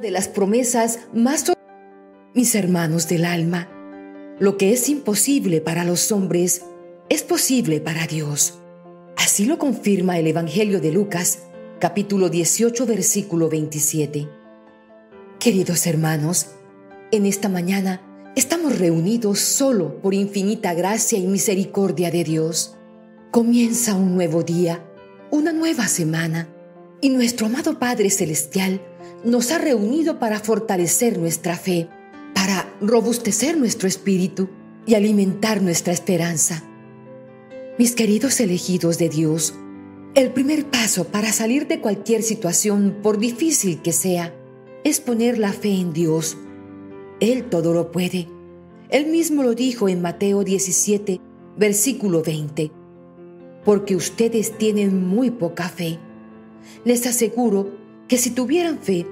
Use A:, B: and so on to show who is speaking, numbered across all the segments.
A: de las promesas más mis hermanos del alma. Lo que es imposible para los hombres es posible para Dios. Así lo confirma el Evangelio de Lucas, capítulo 18, versículo 27. Queridos hermanos, en esta mañana estamos reunidos solo por infinita gracia y misericordia de Dios. Comienza un nuevo día, una nueva semana, y nuestro amado Padre Celestial nos ha reunido para fortalecer nuestra fe, para robustecer nuestro espíritu y alimentar nuestra esperanza. Mis queridos elegidos de Dios, el primer paso para salir de cualquier situación, por difícil que sea, es poner la fe en Dios. Él todo lo puede. Él mismo lo dijo en Mateo 17, versículo 20. Porque ustedes tienen muy poca fe. Les aseguro que si tuvieran fe,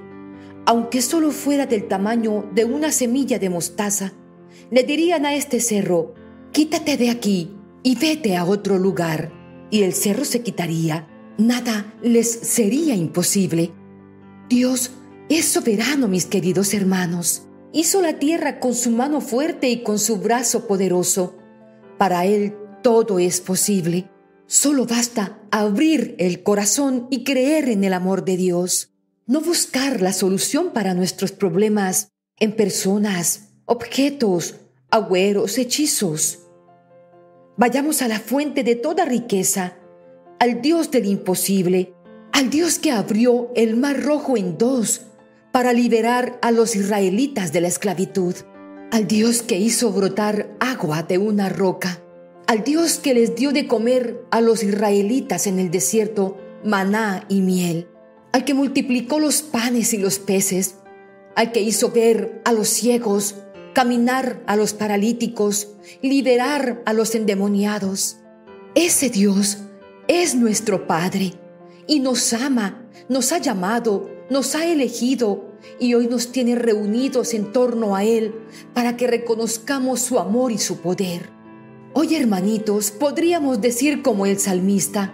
A: aunque solo fuera del tamaño de una semilla de mostaza, le dirían a este cerro, quítate de aquí y vete a otro lugar, y el cerro se quitaría. Nada les sería imposible. Dios es soberano, mis queridos hermanos. Hizo la tierra con su mano fuerte y con su brazo poderoso. Para Él todo es posible. Solo basta abrir el corazón y creer en el amor de Dios no buscar la solución para nuestros problemas en personas, objetos, agüeros, hechizos. Vayamos a la fuente de toda riqueza, al Dios del imposible, al Dios que abrió el mar rojo en dos para liberar a los israelitas de la esclavitud, al Dios que hizo brotar agua de una roca, al Dios que les dio de comer a los israelitas en el desierto maná y miel al que multiplicó los panes y los peces, al que hizo ver a los ciegos, caminar a los paralíticos, liberar a los endemoniados. Ese Dios es nuestro Padre y nos ama, nos ha llamado, nos ha elegido y hoy nos tiene reunidos en torno a Él para que reconozcamos su amor y su poder. Hoy, hermanitos, podríamos decir como el salmista,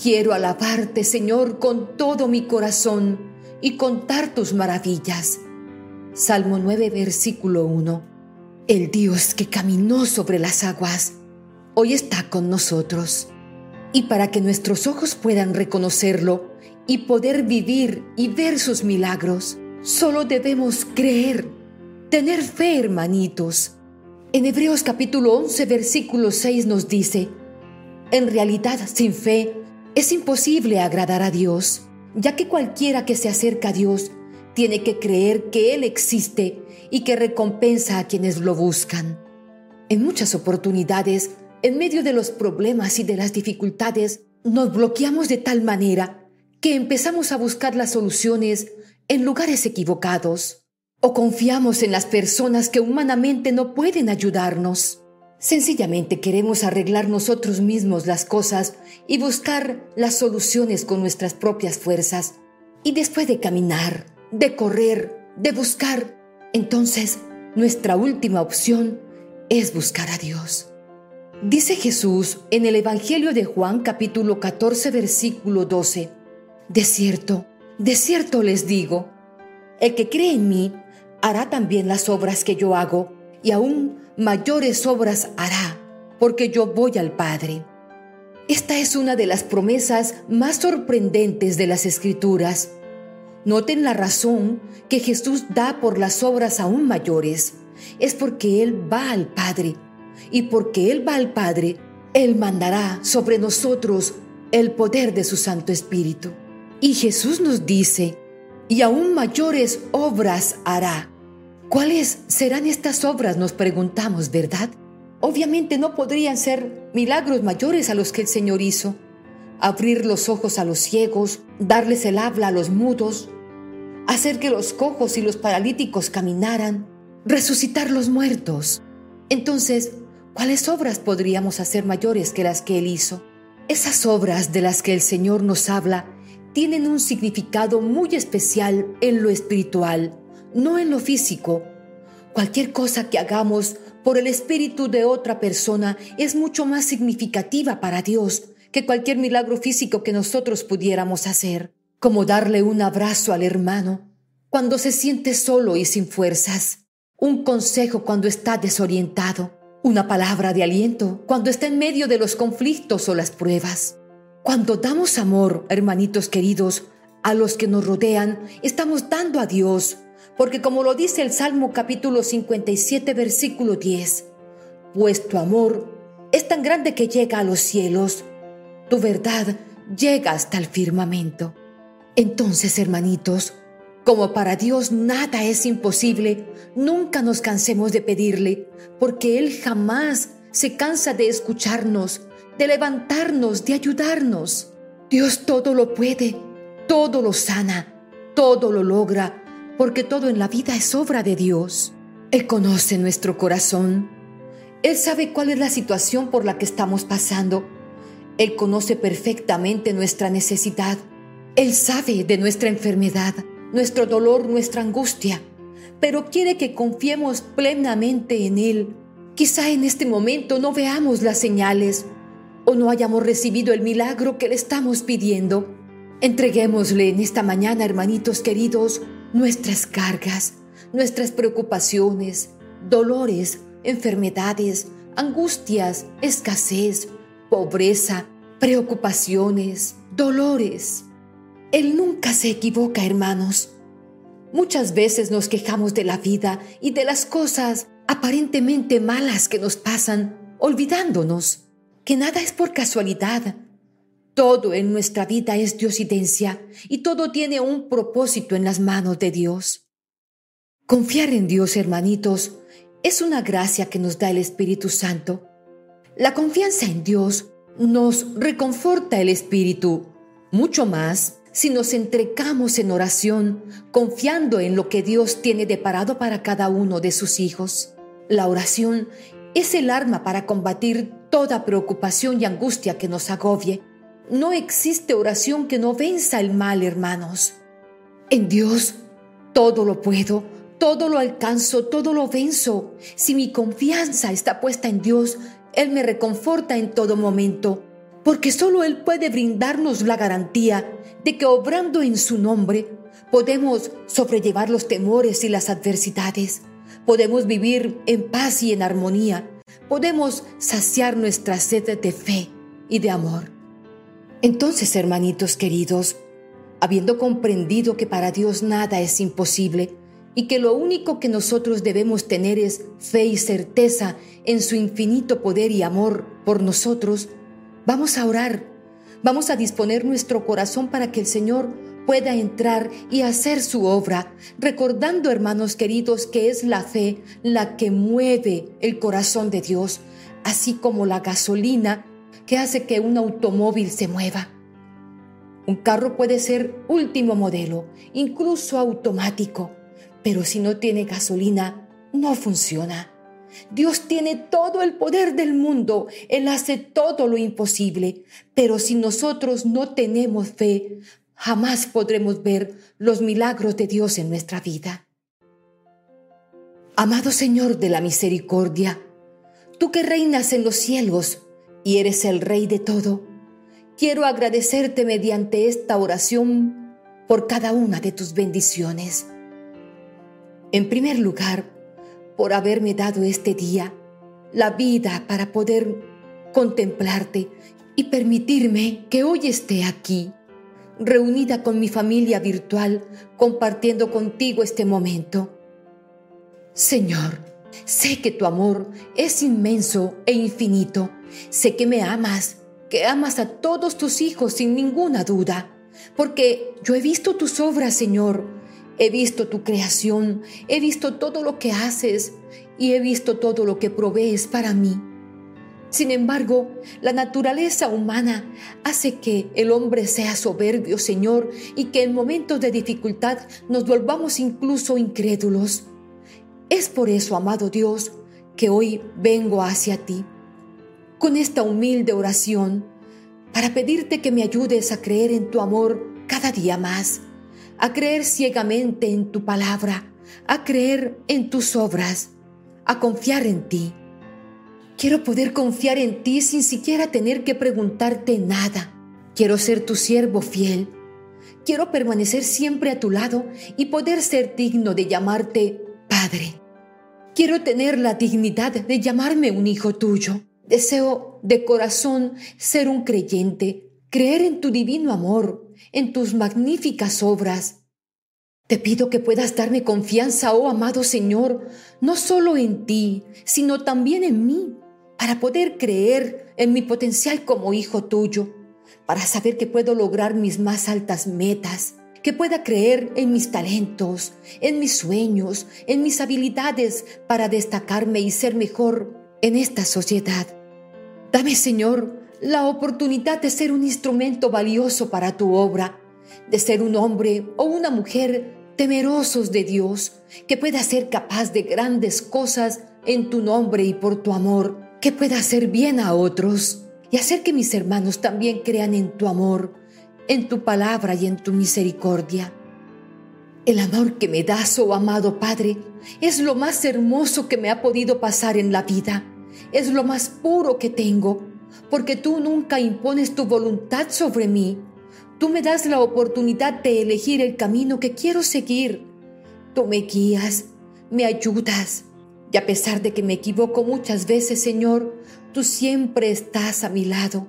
A: Quiero alabarte, Señor, con todo mi corazón y contar tus maravillas. Salmo 9, versículo 1. El Dios que caminó sobre las aguas, hoy está con nosotros. Y para que nuestros ojos puedan reconocerlo y poder vivir y ver sus milagros, solo debemos creer, tener fe, hermanitos. En Hebreos capítulo 11, versículo 6 nos dice, en realidad sin fe es imposible agradar a Dios, ya que cualquiera que se acerca a Dios tiene que creer que Él existe y que recompensa a quienes lo buscan. En muchas oportunidades, en medio de los problemas y de las dificultades, nos bloqueamos de tal manera que empezamos a buscar las soluciones en lugares equivocados o confiamos en las personas que humanamente no pueden ayudarnos. Sencillamente queremos arreglar nosotros mismos las cosas y buscar las soluciones con nuestras propias fuerzas. Y después de caminar, de correr, de buscar, entonces nuestra última opción es buscar a Dios. Dice Jesús en el Evangelio de Juan capítulo 14 versículo 12, De cierto, de cierto les digo, el que cree en mí hará también las obras que yo hago y aún mayores obras hará, porque yo voy al Padre. Esta es una de las promesas más sorprendentes de las Escrituras. Noten la razón que Jesús da por las obras aún mayores. Es porque Él va al Padre. Y porque Él va al Padre, Él mandará sobre nosotros el poder de su Santo Espíritu. Y Jesús nos dice, y aún mayores obras hará. ¿Cuáles serán estas obras? Nos preguntamos, ¿verdad? Obviamente no podrían ser milagros mayores a los que el Señor hizo. Abrir los ojos a los ciegos, darles el habla a los mudos, hacer que los cojos y los paralíticos caminaran, resucitar los muertos. Entonces, ¿cuáles obras podríamos hacer mayores que las que Él hizo? Esas obras de las que el Señor nos habla tienen un significado muy especial en lo espiritual no en lo físico. Cualquier cosa que hagamos por el espíritu de otra persona es mucho más significativa para Dios que cualquier milagro físico que nosotros pudiéramos hacer, como darle un abrazo al hermano, cuando se siente solo y sin fuerzas, un consejo cuando está desorientado, una palabra de aliento cuando está en medio de los conflictos o las pruebas. Cuando damos amor, hermanitos queridos, a los que nos rodean, estamos dando a Dios, porque como lo dice el Salmo capítulo 57, versículo 10, pues tu amor es tan grande que llega a los cielos, tu verdad llega hasta el firmamento. Entonces, hermanitos, como para Dios nada es imposible, nunca nos cansemos de pedirle, porque Él jamás se cansa de escucharnos, de levantarnos, de ayudarnos. Dios todo lo puede, todo lo sana, todo lo logra, porque todo en la vida es obra de Dios. Él conoce nuestro corazón. Él sabe cuál es la situación por la que estamos pasando. Él conoce perfectamente nuestra necesidad. Él sabe de nuestra enfermedad nuestro dolor, nuestra angustia, pero quiere que confiemos plenamente en Él. Quizá en este momento no veamos las señales o no hayamos recibido el milagro que le estamos pidiendo. Entreguémosle en esta mañana, hermanitos queridos, nuestras cargas, nuestras preocupaciones, dolores, enfermedades, angustias, escasez, pobreza, preocupaciones, dolores. Él nunca se equivoca, hermanos. Muchas veces nos quejamos de la vida y de las cosas aparentemente malas que nos pasan, olvidándonos que nada es por casualidad. Todo en nuestra vida es diosidencia y todo tiene un propósito en las manos de Dios. Confiar en Dios, hermanitos, es una gracia que nos da el Espíritu Santo. La confianza en Dios nos reconforta el Espíritu, mucho más si nos entregamos en oración, confiando en lo que Dios tiene deparado para cada uno de sus hijos. La oración es el arma para combatir toda preocupación y angustia que nos agobie. No existe oración que no venza el mal, hermanos. En Dios todo lo puedo, todo lo alcanzo, todo lo venzo. Si mi confianza está puesta en Dios, Él me reconforta en todo momento porque solo Él puede brindarnos la garantía de que obrando en su nombre podemos sobrellevar los temores y las adversidades, podemos vivir en paz y en armonía, podemos saciar nuestra sed de fe y de amor. Entonces, hermanitos queridos, habiendo comprendido que para Dios nada es imposible y que lo único que nosotros debemos tener es fe y certeza en su infinito poder y amor por nosotros, Vamos a orar, vamos a disponer nuestro corazón para que el Señor pueda entrar y hacer su obra, recordando, hermanos queridos, que es la fe la que mueve el corazón de Dios, así como la gasolina que hace que un automóvil se mueva. Un carro puede ser último modelo, incluso automático, pero si no tiene gasolina, no funciona. Dios tiene todo el poder del mundo, Él hace todo lo imposible, pero si nosotros no tenemos fe, jamás podremos ver los milagros de Dios en nuestra vida. Amado Señor de la misericordia, tú que reinas en los cielos y eres el Rey de todo, quiero agradecerte mediante esta oración por cada una de tus bendiciones. En primer lugar, por haberme dado este día, la vida para poder contemplarte y permitirme que hoy esté aquí, reunida con mi familia virtual, compartiendo contigo este momento. Señor, sé que tu amor es inmenso e infinito. Sé que me amas, que amas a todos tus hijos sin ninguna duda, porque yo he visto tus obras, Señor, He visto tu creación, he visto todo lo que haces y he visto todo lo que provees para mí. Sin embargo, la naturaleza humana hace que el hombre sea soberbio, Señor, y que en momentos de dificultad nos volvamos incluso incrédulos. Es por eso, amado Dios, que hoy vengo hacia ti, con esta humilde oración, para pedirte que me ayudes a creer en tu amor cada día más a creer ciegamente en tu palabra, a creer en tus obras, a confiar en ti. Quiero poder confiar en ti sin siquiera tener que preguntarte nada. Quiero ser tu siervo fiel. Quiero permanecer siempre a tu lado y poder ser digno de llamarte Padre. Quiero tener la dignidad de llamarme un hijo tuyo. Deseo de corazón ser un creyente, creer en tu divino amor, en tus magníficas obras. Te pido que puedas darme confianza, oh amado Señor, no solo en ti, sino también en mí, para poder creer en mi potencial como hijo tuyo, para saber que puedo lograr mis más altas metas, que pueda creer en mis talentos, en mis sueños, en mis habilidades para destacarme y ser mejor en esta sociedad. Dame, Señor, la oportunidad de ser un instrumento valioso para tu obra, de ser un hombre o una mujer temerosos de Dios, que pueda ser capaz de grandes cosas en tu nombre y por tu amor, que pueda hacer bien a otros y hacer que mis hermanos también crean en tu amor, en tu palabra y en tu misericordia. El amor que me das, oh amado Padre, es lo más hermoso que me ha podido pasar en la vida, es lo más puro que tengo, porque tú nunca impones tu voluntad sobre mí, Tú me das la oportunidad de elegir el camino que quiero seguir. Tú me guías, me ayudas. Y a pesar de que me equivoco muchas veces, Señor, tú siempre estás a mi lado,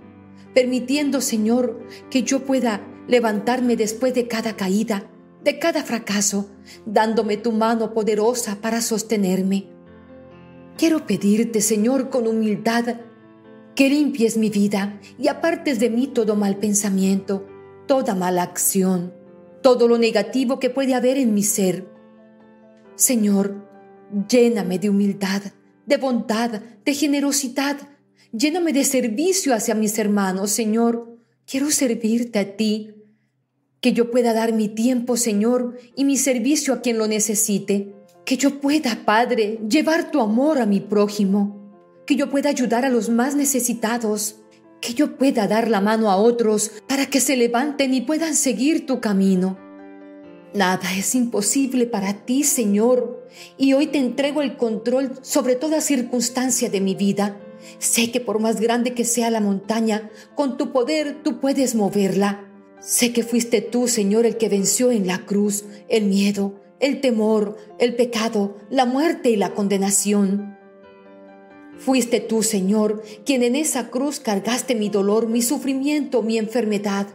A: permitiendo, Señor, que yo pueda levantarme después de cada caída, de cada fracaso, dándome tu mano poderosa para sostenerme. Quiero pedirte, Señor, con humildad, que limpies mi vida y apartes de mí todo mal pensamiento toda mala acción, todo lo negativo que puede haber en mi ser. Señor, lléname de humildad, de bondad, de generosidad, lléname de servicio hacia mis hermanos, Señor. Quiero servirte a ti, que yo pueda dar mi tiempo, Señor, y mi servicio a quien lo necesite, que yo pueda, Padre, llevar tu amor a mi prójimo, que yo pueda ayudar a los más necesitados, que yo pueda dar la mano a otros para que se levanten y puedan seguir tu camino. Nada es imposible para ti, Señor, y hoy te entrego el control sobre toda circunstancia de mi vida. Sé que por más grande que sea la montaña, con tu poder tú puedes moverla. Sé que fuiste tú, Señor, el que venció en la cruz el miedo, el temor, el pecado, la muerte y la condenación. Fuiste tú, Señor, quien en esa cruz cargaste mi dolor, mi sufrimiento, mi enfermedad.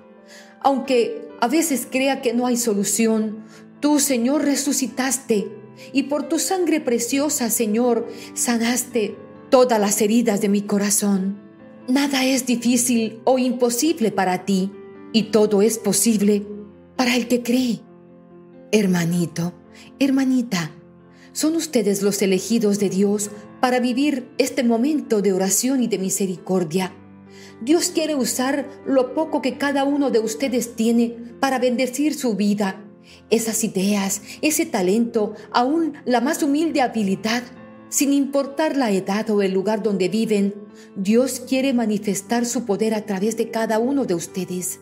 A: Aunque a veces crea que no hay solución, tú, Señor, resucitaste y por tu sangre preciosa, Señor, sanaste todas las heridas de mi corazón. Nada es difícil o imposible para ti y todo es posible para el que cree. Hermanito, hermanita, son ustedes los elegidos de Dios para vivir este momento de oración y de misericordia. Dios quiere usar lo poco que cada uno de ustedes tiene para bendecir su vida. Esas ideas, ese talento, aún la más humilde habilidad, sin importar la edad o el lugar donde viven, Dios quiere manifestar su poder a través de cada uno de ustedes.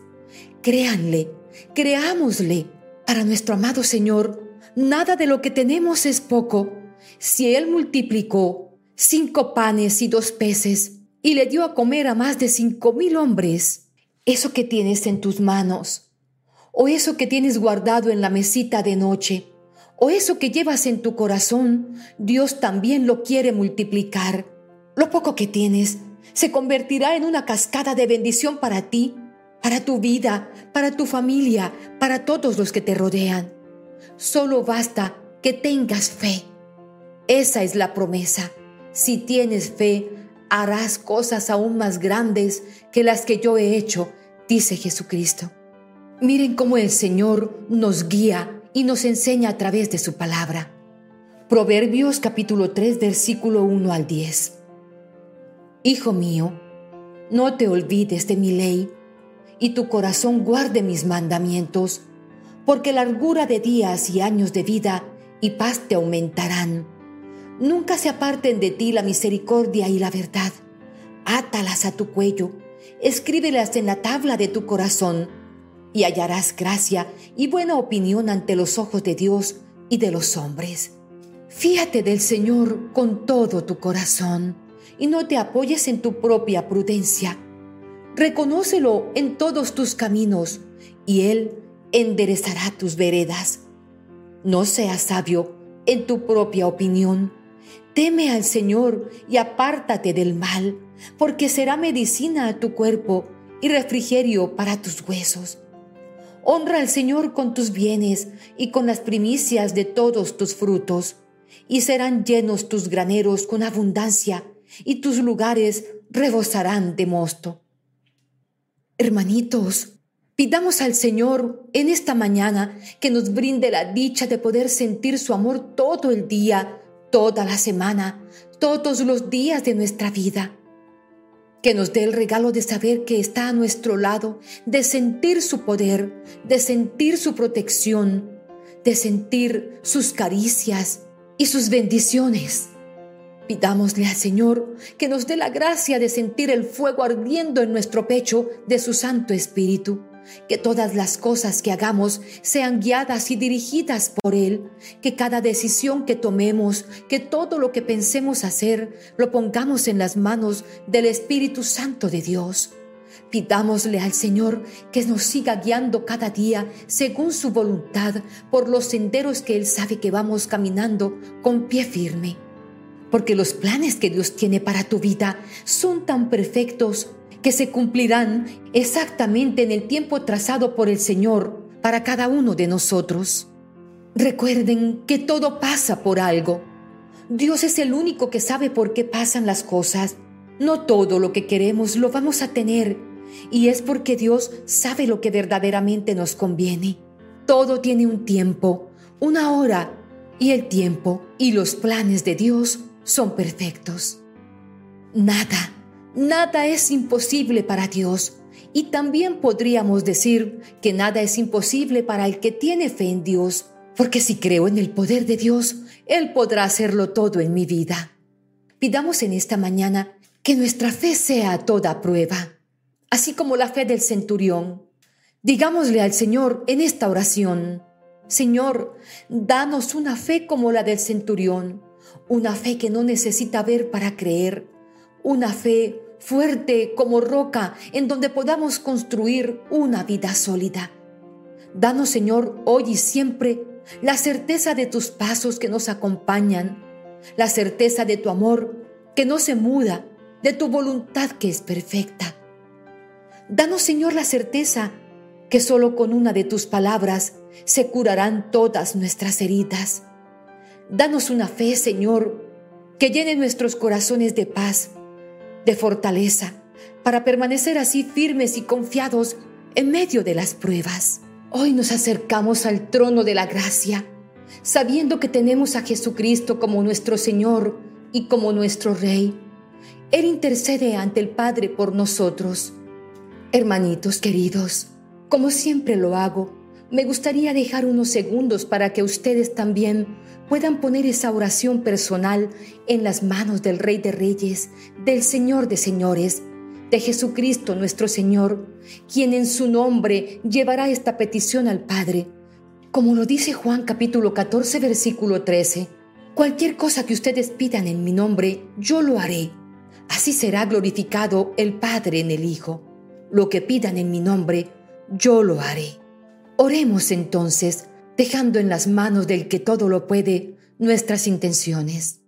A: Créanle, creámosle. Para nuestro amado Señor, nada de lo que tenemos es poco. Si Él multiplicó cinco panes y dos peces, y le dio a comer a más de cinco mil hombres. Eso que tienes en tus manos, o eso que tienes guardado en la mesita de noche, o eso que llevas en tu corazón, Dios también lo quiere multiplicar. Lo poco que tienes se convertirá en una cascada de bendición para ti, para tu vida, para tu familia, para todos los que te rodean. Solo basta que tengas fe. Esa es la promesa. Si tienes fe, harás cosas aún más grandes que las que yo he hecho, dice Jesucristo. Miren cómo el Señor nos guía y nos enseña a través de su palabra. Proverbios capítulo 3 versículo 1 al 10. Hijo mío, no te olvides de mi ley, y tu corazón guarde mis mandamientos, porque largura de días y años de vida y paz te aumentarán Nunca se aparten de ti la misericordia y la verdad. Átalas a tu cuello, escríbelas en la tabla de tu corazón, y hallarás gracia y buena opinión ante los ojos de Dios y de los hombres. Fíate del Señor con todo tu corazón y no te apoyes en tu propia prudencia. Reconócelo en todos tus caminos y Él enderezará tus veredas. No seas sabio en tu propia opinión. Teme al Señor y apártate del mal, porque será medicina a tu cuerpo y refrigerio para tus huesos. Honra al Señor con tus bienes y con las primicias de todos tus frutos, y serán llenos tus graneros con abundancia, y tus lugares rebosarán de mosto. Hermanitos, pidamos al Señor en esta mañana que nos brinde la dicha de poder sentir su amor todo el día, toda la semana, todos los días de nuestra vida que nos dé el regalo de saber que está a nuestro lado, de sentir su poder, de sentir su protección, de sentir sus caricias y sus bendiciones. Pidámosle al Señor que nos dé la gracia de sentir el fuego ardiendo en nuestro pecho de su Santo Espíritu que todas las cosas que hagamos sean guiadas y dirigidas por Él, que cada decisión que tomemos, que todo lo que pensemos hacer, lo pongamos en las manos del Espíritu Santo de Dios. Pidámosle al Señor que nos siga guiando cada día según su voluntad por los senderos que Él sabe que vamos caminando con pie firme. Porque los planes que Dios tiene para tu vida son tan perfectos que se cumplirán exactamente en el tiempo trazado por el Señor para cada uno de nosotros. Recuerden que todo pasa por algo. Dios es el único que sabe por qué pasan las cosas. No todo lo que queremos lo vamos a tener y es porque Dios sabe lo que verdaderamente nos conviene. Todo tiene un tiempo, una hora y el tiempo y los planes de Dios son perfectos. Nada Nada es imposible para Dios. Y también podríamos decir que nada es imposible para el que tiene fe en Dios, porque si creo en el poder de Dios, Él podrá hacerlo todo en mi vida. Pidamos en esta mañana que nuestra fe sea a toda prueba, así como la fe del centurión. Digámosle al Señor en esta oración, Señor, danos una fe como la del centurión, una fe que no necesita ver para creer, una fe fuerte como roca en donde podamos construir una vida sólida. Danos, Señor, hoy y siempre la certeza de tus pasos que nos acompañan, la certeza de tu amor que no se muda, de tu voluntad que es perfecta. Danos, Señor, la certeza que solo con una de tus palabras se curarán todas nuestras heridas. Danos una fe, Señor, que llene nuestros corazones de paz de fortaleza, para permanecer así firmes y confiados en medio de las pruebas. Hoy nos acercamos al trono de la gracia, sabiendo que tenemos a Jesucristo como nuestro Señor y como nuestro Rey. Él intercede ante el Padre por nosotros. Hermanitos queridos, como siempre lo hago, me gustaría dejar unos segundos para que ustedes también puedan poner esa oración personal en las manos del Rey de Reyes, del Señor de Señores, de Jesucristo nuestro Señor, quien en su nombre llevará esta petición al Padre. Como lo dice Juan capítulo 14 versículo 13, cualquier cosa que ustedes pidan en mi nombre, yo lo haré. Así será glorificado el Padre en el Hijo. Lo que pidan en mi nombre, yo lo haré. Oremos entonces, dejando en las manos del que todo lo puede nuestras intenciones.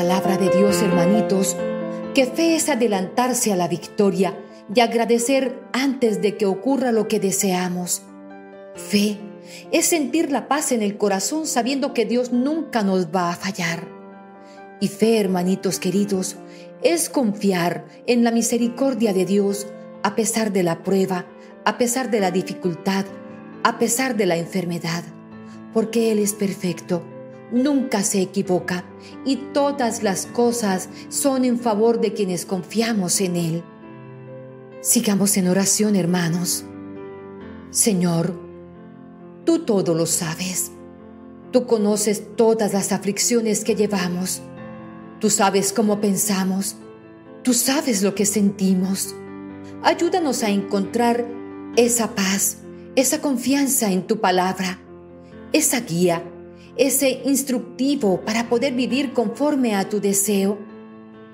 A: Palabra de Dios, hermanitos, que fe es adelantarse a la victoria y agradecer antes de que ocurra lo que deseamos. Fe es sentir la paz en el corazón sabiendo que Dios nunca nos va a fallar. Y fe, hermanitos queridos, es confiar en la misericordia de Dios a pesar de la prueba, a pesar de la dificultad, a pesar de la enfermedad, porque Él es perfecto nunca se equivoca y todas las cosas son en favor de quienes confiamos en Él. Sigamos en oración, hermanos. Señor, tú todo lo sabes. Tú conoces todas las aflicciones que llevamos. Tú sabes cómo pensamos. Tú sabes lo que sentimos. Ayúdanos a encontrar esa paz, esa confianza en tu palabra, esa guía, ese instructivo para poder vivir conforme a tu deseo.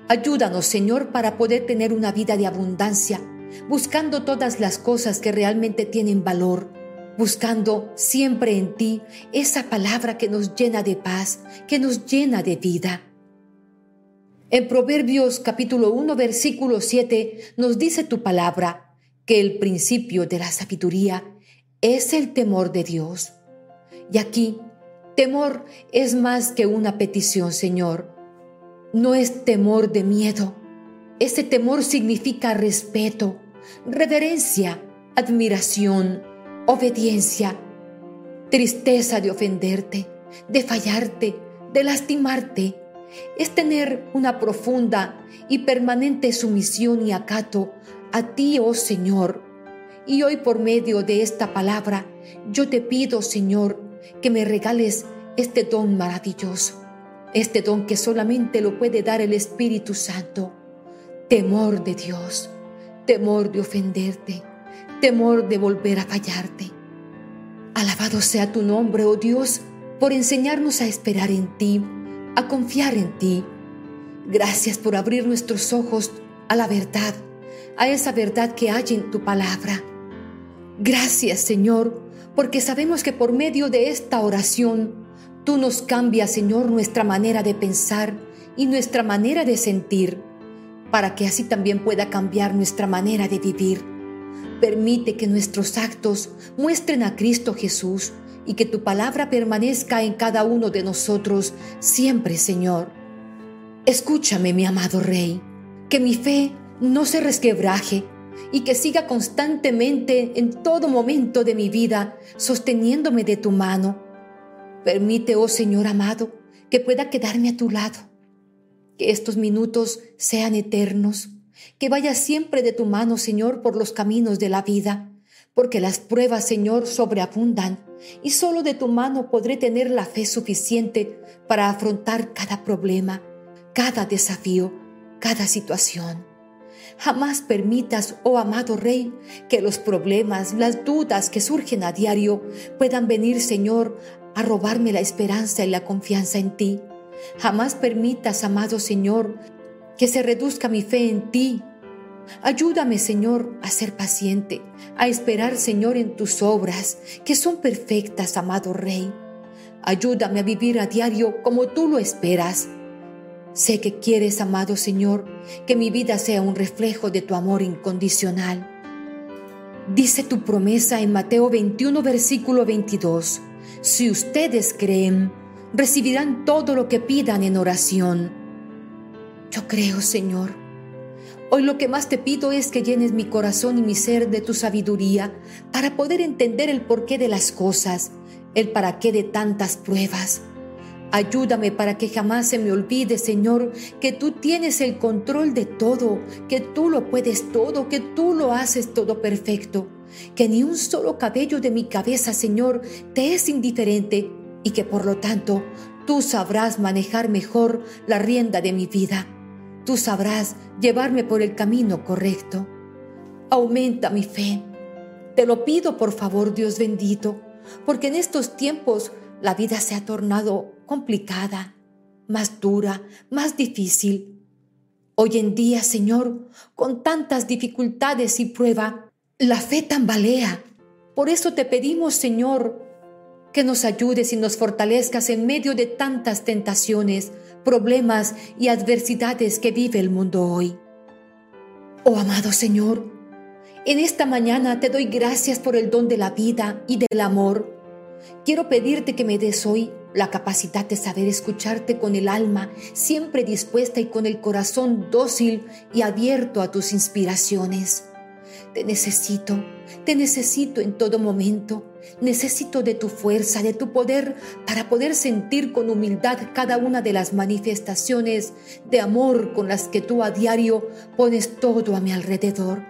A: Ayúdanos, Señor, para poder tener una vida de abundancia, buscando todas las cosas que realmente tienen valor buscando siempre en ti esa palabra que nos llena de paz, que nos llena de vida. En Proverbios capítulo 1 versículo 7 nos dice tu palabra que el principio de la sabiduría es el temor de Dios. Y aquí, temor es más que una petición, Señor. No es temor de miedo. Ese temor significa respeto, reverencia, admiración, obediencia, tristeza de ofenderte, de fallarte, de lastimarte. Es tener una profunda y permanente sumisión y acato a ti, oh Señor. Y hoy por medio de esta palabra, yo te pido, Señor, que me regales este don maravilloso, este don que solamente lo puede dar el Espíritu Santo. Temor de Dios, temor de ofenderte, temor de volver a fallarte. Alabado sea tu nombre, oh Dios, por enseñarnos a esperar en ti, a confiar en ti. Gracias por abrir nuestros ojos a la verdad, a esa verdad que hay en tu palabra. Gracias, Señor, porque sabemos que por medio de esta oración, tú nos cambias, Señor, nuestra manera de pensar y nuestra manera de sentir, para que así también pueda cambiar nuestra manera de vivir. Permite que nuestros actos muestren a Cristo Jesús y que tu palabra permanezca en cada uno de nosotros siempre, Señor. Escúchame, mi amado Rey, que mi fe no se resquebraje y que siga constantemente en todo momento de mi vida sosteniéndome de tu mano. Permite, oh Señor amado, que pueda quedarme a tu lado, que estos minutos sean eternos que vaya siempre de tu mano, Señor, por los caminos de la vida, porque las pruebas, Señor, sobreabundan, y solo de tu mano podré tener la fe suficiente para afrontar cada problema, cada desafío, cada situación. Jamás permitas, oh amado Rey, que los problemas, las dudas que surgen a diario puedan venir, Señor, a robarme la esperanza y la confianza en ti. Jamás permitas, amado Señor, que se reduzca mi fe en ti. Ayúdame, Señor, a ser paciente, a esperar, Señor, en tus obras, que son perfectas, amado Rey. Ayúdame a vivir a diario como tú lo esperas. Sé que quieres, amado Señor, que mi vida sea un reflejo de tu amor incondicional. Dice tu promesa en Mateo 21, versículo 22. Si ustedes creen, recibirán todo lo que pidan en oración. Yo creo, Señor. Hoy lo que más te pido es que llenes mi corazón y mi ser de tu sabiduría para poder entender el porqué de las cosas, el para qué de tantas pruebas. Ayúdame para que jamás se me olvide, Señor, que tú tienes el control de todo, que tú lo puedes todo, que tú lo haces todo perfecto, que ni un solo cabello de mi cabeza, Señor, te es indiferente y que por lo tanto tú sabrás manejar mejor la rienda de mi vida. Tú sabrás llevarme por el camino correcto. Aumenta mi fe. Te lo pido por favor, Dios bendito, porque en estos tiempos la vida se ha tornado complicada, más dura, más difícil. Hoy en día, Señor, con tantas dificultades y prueba, la fe tambalea. Por eso te pedimos, Señor, que nos ayudes y nos fortalezcas en medio de tantas tentaciones, problemas y adversidades que vive el mundo hoy. Oh amado Señor, en esta mañana te doy gracias por el don de la vida y del amor. Quiero pedirte que me des hoy la capacidad de saber escucharte con el alma siempre dispuesta y con el corazón dócil y abierto a tus inspiraciones. Te necesito, te necesito en todo momento. Necesito de tu fuerza, de tu poder, para poder sentir con humildad cada una de las manifestaciones de amor con las que tú a diario pones todo a mi alrededor.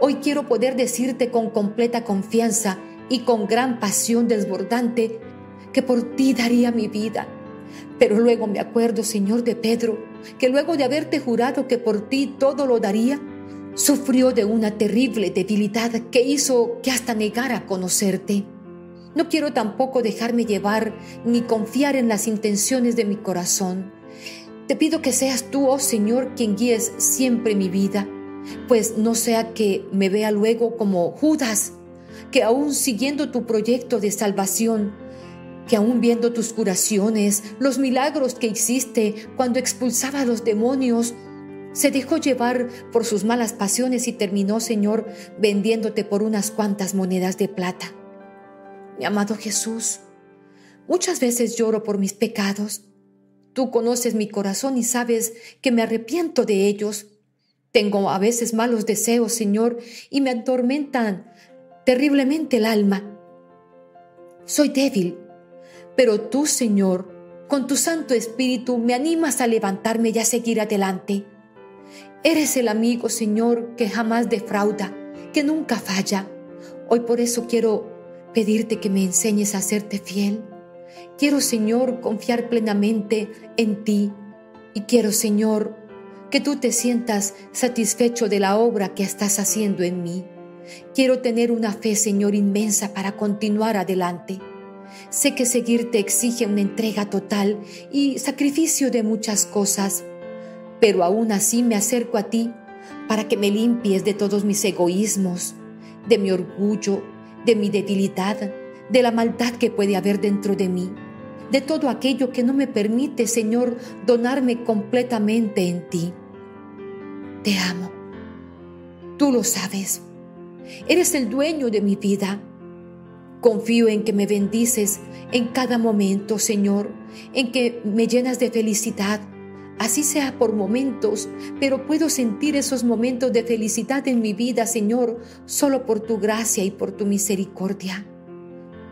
A: Hoy quiero poder decirte con completa confianza y con gran pasión desbordante que por ti daría mi vida. Pero luego me acuerdo, Señor, de Pedro, que luego de haberte jurado que por ti todo lo daría, sufrió de una terrible debilidad que hizo que hasta negara conocerte. No quiero tampoco dejarme llevar ni confiar en las intenciones de mi corazón. Te pido que seas tú, oh Señor, quien guíes siempre mi vida, pues no sea que me vea luego como Judas, que aún siguiendo tu proyecto de salvación, que aún viendo tus curaciones, los milagros que hiciste cuando expulsaba a los demonios, se dejó llevar por sus malas pasiones y terminó, Señor, vendiéndote por unas cuantas monedas de plata. Mi amado Jesús, muchas veces lloro por mis pecados. Tú conoces mi corazón y sabes que me arrepiento de ellos. Tengo a veces malos deseos, Señor, y me atormentan terriblemente el alma. Soy débil, pero tú, Señor, con tu Santo Espíritu me animas a levantarme y a seguir adelante. Eres el amigo, Señor, que jamás defrauda, que nunca falla. Hoy por eso quiero pedirte que me enseñes a serte fiel. Quiero, Señor, confiar plenamente en ti. Y quiero, Señor, que tú te sientas satisfecho de la obra que estás haciendo en mí. Quiero tener una fe, Señor, inmensa para continuar adelante. Sé que seguirte exige una entrega total y sacrificio de muchas cosas pero aún así me acerco a ti para que me limpies de todos mis egoísmos, de mi orgullo, de mi debilidad, de la maldad que puede haber dentro de mí, de todo aquello que no me permite, Señor, donarme completamente en ti. Te amo. Tú lo sabes. Eres el dueño de mi vida. Confío en que me bendices en cada momento, Señor, en que me llenas de felicidad, así sea por momentos, pero puedo sentir esos momentos de felicidad en mi vida, Señor, solo por tu gracia y por tu misericordia.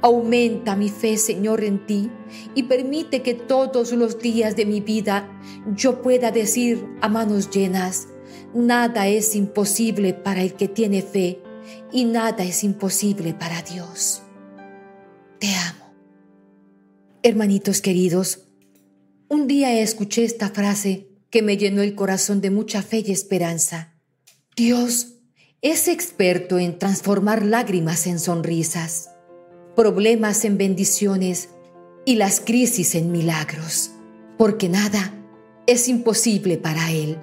A: Aumenta mi fe, Señor, en ti y permite que todos los días de mi vida yo pueda decir a manos llenas, nada es imposible para el que tiene fe y nada es imposible para Dios. Te amo. Hermanitos queridos, un día escuché esta frase que me llenó el corazón de mucha fe y esperanza. Dios es experto en transformar lágrimas en sonrisas, problemas en bendiciones y las crisis en milagros, porque nada es imposible para Él.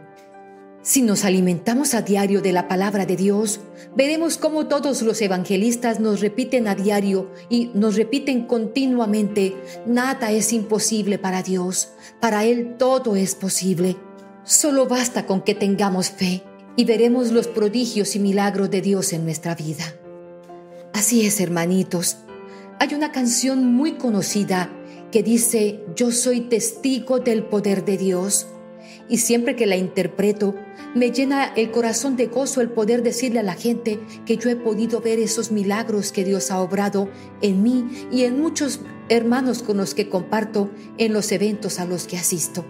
A: Si nos alimentamos a diario de la palabra de Dios, veremos cómo todos los evangelistas nos repiten a diario y nos repiten continuamente, nada es imposible para Dios, para Él todo es posible. Solo basta con que tengamos fe y veremos los prodigios y milagros de Dios en nuestra vida. Así es, hermanitos. Hay una canción muy conocida que dice, yo soy testigo del poder de Dios y siempre que la interpreto, me llena el corazón de gozo el poder decirle a la gente que yo he podido ver esos milagros que Dios ha obrado en mí y en muchos hermanos con los que comparto en los eventos a los que asisto.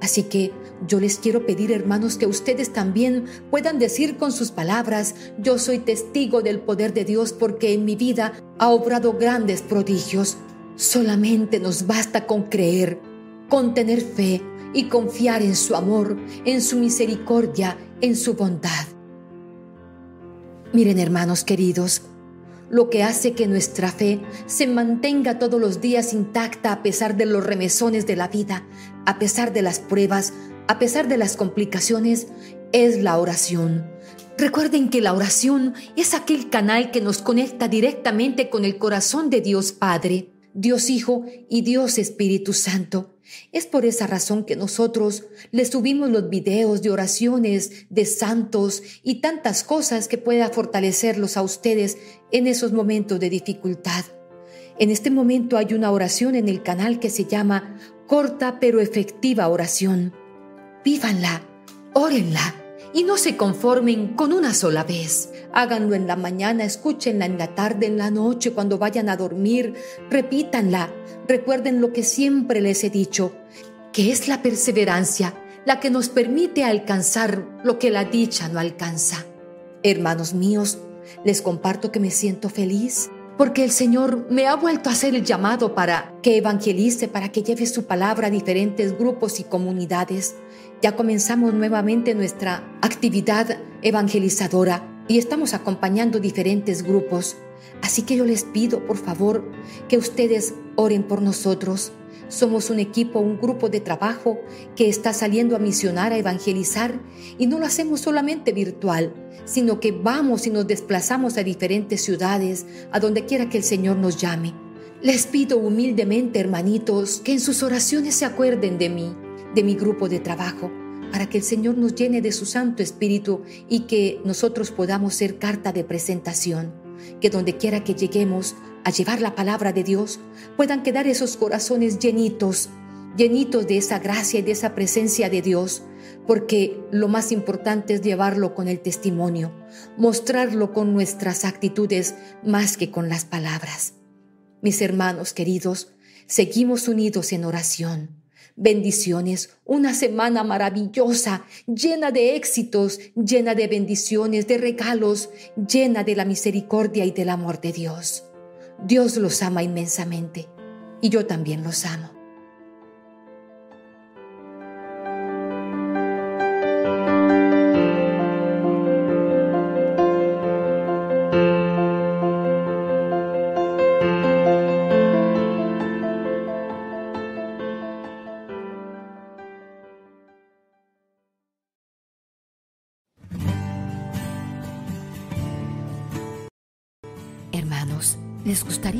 A: Así que yo les quiero pedir, hermanos, que ustedes también puedan decir con sus palabras, yo soy testigo del poder de Dios porque en mi vida ha obrado grandes prodigios. Solamente nos basta con creer, con tener fe, y confiar en su amor, en su misericordia, en su bondad. Miren hermanos queridos, lo que hace que nuestra fe se mantenga todos los días intacta a pesar de los remesones de la vida, a pesar de las pruebas, a pesar de las complicaciones, es la oración. Recuerden que la oración es aquel canal que nos conecta directamente con el corazón de Dios Padre, Dios Hijo y Dios Espíritu Santo. Es por esa razón que nosotros les subimos los videos de oraciones de santos y tantas cosas que pueda fortalecerlos a ustedes en esos momentos de dificultad. En este momento hay una oración en el canal que se llama Corta pero efectiva oración. Vívanla, órenla y no se conformen con una sola vez. Háganlo en la mañana, escúchenla en la tarde, en la noche, cuando vayan a dormir, repítanla. Recuerden lo que siempre les he dicho, que es la perseverancia la que nos permite alcanzar lo que la dicha no alcanza. Hermanos míos, les comparto que me siento feliz porque el Señor me ha vuelto a hacer el llamado para que evangelice, para que lleve su palabra a diferentes grupos y comunidades. Ya comenzamos nuevamente nuestra actividad evangelizadora y estamos acompañando diferentes grupos. Así que yo les pido, por favor, que ustedes oren por nosotros. Somos un equipo, un grupo de trabajo que está saliendo a misionar, a evangelizar y no lo hacemos solamente virtual, sino que vamos y nos desplazamos a diferentes ciudades, a donde quiera que el Señor nos llame. Les pido humildemente, hermanitos, que en sus oraciones se acuerden de mí, de mi grupo de trabajo, para que el Señor nos llene de su Santo Espíritu y que nosotros podamos ser carta de presentación, que donde quiera que lleguemos a llevar la palabra de Dios, puedan quedar esos corazones llenitos, llenitos de esa gracia y de esa presencia de Dios, porque lo más importante es llevarlo con el testimonio, mostrarlo con nuestras actitudes más que con las palabras. Mis hermanos queridos, seguimos unidos en oración. Bendiciones, una semana maravillosa, llena de éxitos, llena de bendiciones, de regalos, llena de la misericordia y del amor de Dios. Dios los ama inmensamente y yo también los amo.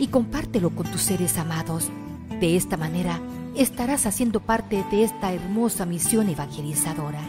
B: y compártelo con tus seres amados. De esta manera estarás haciendo parte de esta hermosa misión evangelizadora.